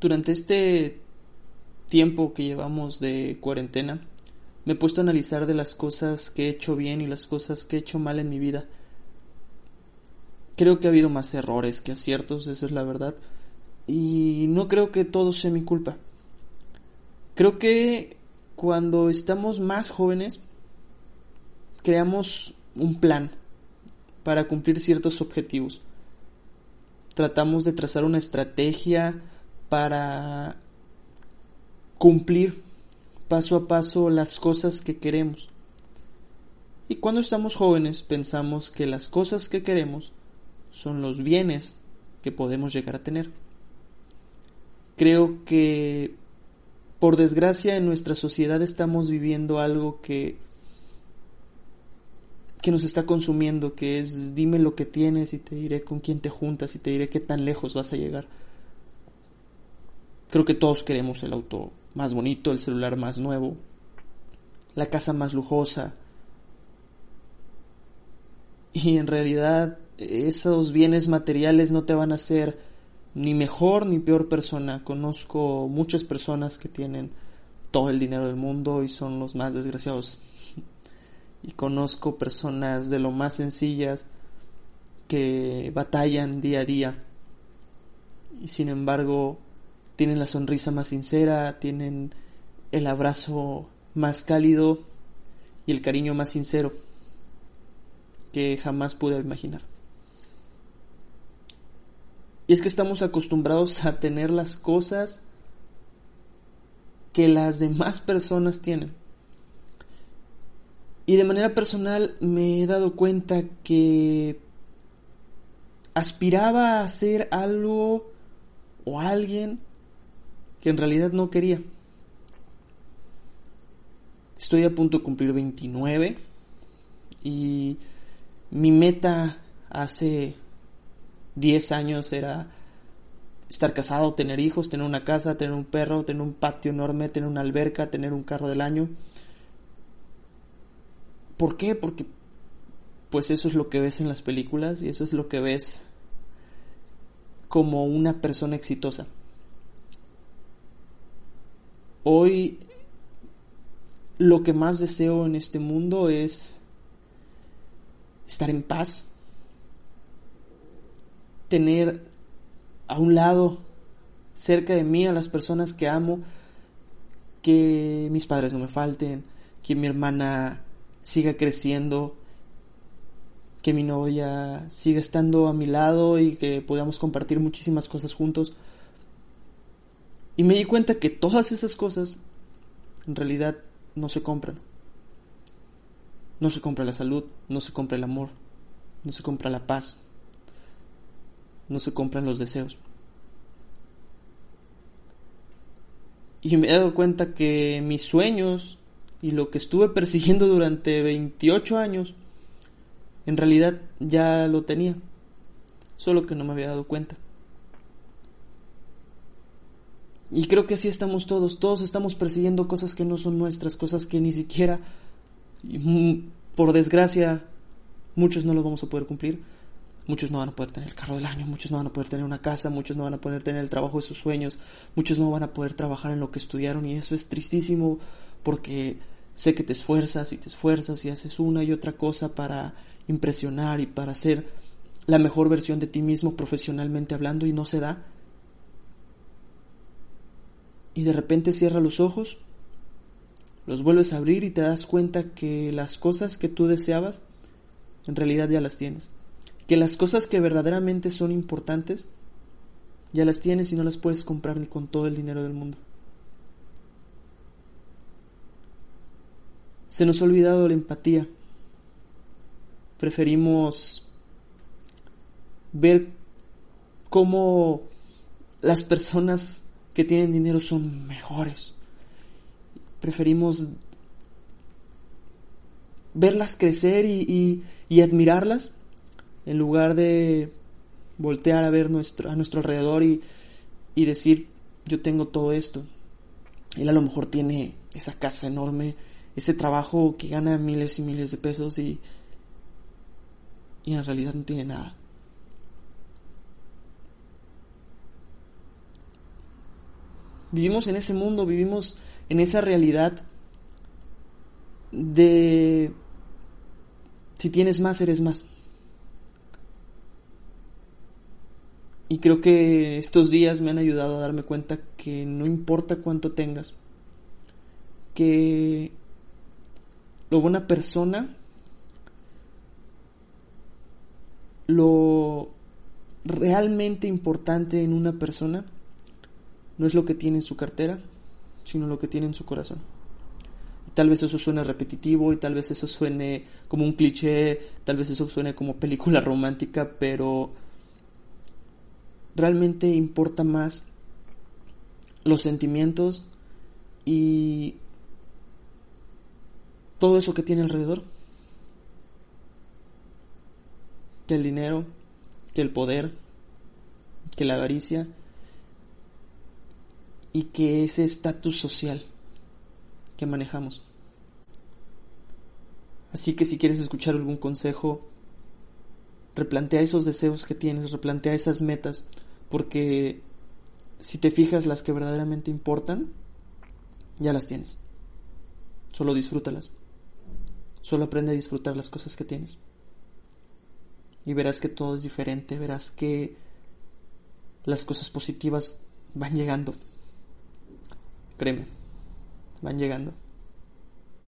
Durante este tiempo que llevamos de cuarentena, me he puesto a analizar de las cosas que he hecho bien y las cosas que he hecho mal en mi vida. Creo que ha habido más errores que aciertos, eso es la verdad. Y no creo que todo sea mi culpa. Creo que cuando estamos más jóvenes, creamos un plan para cumplir ciertos objetivos. Tratamos de trazar una estrategia para cumplir paso a paso las cosas que queremos. Y cuando estamos jóvenes pensamos que las cosas que queremos son los bienes que podemos llegar a tener. Creo que por desgracia en nuestra sociedad estamos viviendo algo que que nos está consumiendo, que es dime lo que tienes y te diré con quién te juntas y te diré qué tan lejos vas a llegar. Creo que todos queremos el auto más bonito, el celular más nuevo, la casa más lujosa. Y en realidad esos bienes materiales no te van a hacer ni mejor ni peor persona. Conozco muchas personas que tienen todo el dinero del mundo y son los más desgraciados. Y conozco personas de lo más sencillas que batallan día a día y sin embargo tienen la sonrisa más sincera, tienen el abrazo más cálido y el cariño más sincero que jamás pude imaginar. Y es que estamos acostumbrados a tener las cosas que las demás personas tienen. Y de manera personal me he dado cuenta que aspiraba a hacer algo o alguien en realidad no quería. Estoy a punto de cumplir 29 y mi meta hace 10 años era estar casado, tener hijos, tener una casa, tener un perro, tener un patio enorme, tener una alberca, tener un carro del año. ¿Por qué? Porque pues eso es lo que ves en las películas y eso es lo que ves como una persona exitosa. Hoy lo que más deseo en este mundo es estar en paz, tener a un lado, cerca de mí, a las personas que amo, que mis padres no me falten, que mi hermana siga creciendo, que mi novia siga estando a mi lado y que podamos compartir muchísimas cosas juntos. Y me di cuenta que todas esas cosas en realidad no se compran. No se compra la salud, no se compra el amor, no se compra la paz, no se compran los deseos. Y me he dado cuenta que mis sueños y lo que estuve persiguiendo durante 28 años, en realidad ya lo tenía, solo que no me había dado cuenta. Y creo que así estamos todos, todos estamos persiguiendo cosas que no son nuestras, cosas que ni siquiera, por desgracia, muchos no los vamos a poder cumplir. Muchos no van a poder tener el carro del año, muchos no van a poder tener una casa, muchos no van a poder tener el trabajo de sus sueños, muchos no van a poder trabajar en lo que estudiaron y eso es tristísimo porque sé que te esfuerzas y te esfuerzas y haces una y otra cosa para impresionar y para ser la mejor versión de ti mismo profesionalmente hablando y no se da y de repente cierra los ojos, los vuelves a abrir y te das cuenta que las cosas que tú deseabas en realidad ya las tienes. Que las cosas que verdaderamente son importantes ya las tienes y no las puedes comprar ni con todo el dinero del mundo. Se nos ha olvidado la empatía. Preferimos ver cómo las personas que tienen dinero son mejores. Preferimos verlas crecer y, admirarlas en lugar de voltear a ver nuestro, a nuestro alrededor y, decir, yo tengo todo esto. Él a lo mejor tiene esa casa enorme, ese trabajo que gana miles y miles de pesos y en realidad no tiene nada. Vivimos en ese mundo, vivimos en esa realidad de si tienes más, eres más. Y creo que estos días me han ayudado a darme cuenta que no importa cuánto tengas, que lo buena persona, lo realmente importante en una persona no es lo que tiene en su cartera, sino lo que tiene en su corazón. Y tal vez eso suene repetitivo y tal vez eso suene como un cliché, tal vez eso suene como película romántica, pero realmente importa más los sentimientos y todo eso que tiene alrededor que el dinero, que el poder, que la avaricia y que ese estatus social que manejamos. Así que si quieres escuchar algún consejo, replantea esos deseos que tienes, replantea esas metas, porque si te fijas las que verdaderamente importan, ya las tienes. Solo disfrútalas. Solo aprende a disfrutar las cosas que tienes. Y verás que todo es diferente, verás que las cosas positivas van llegando. Créeme, van llegando.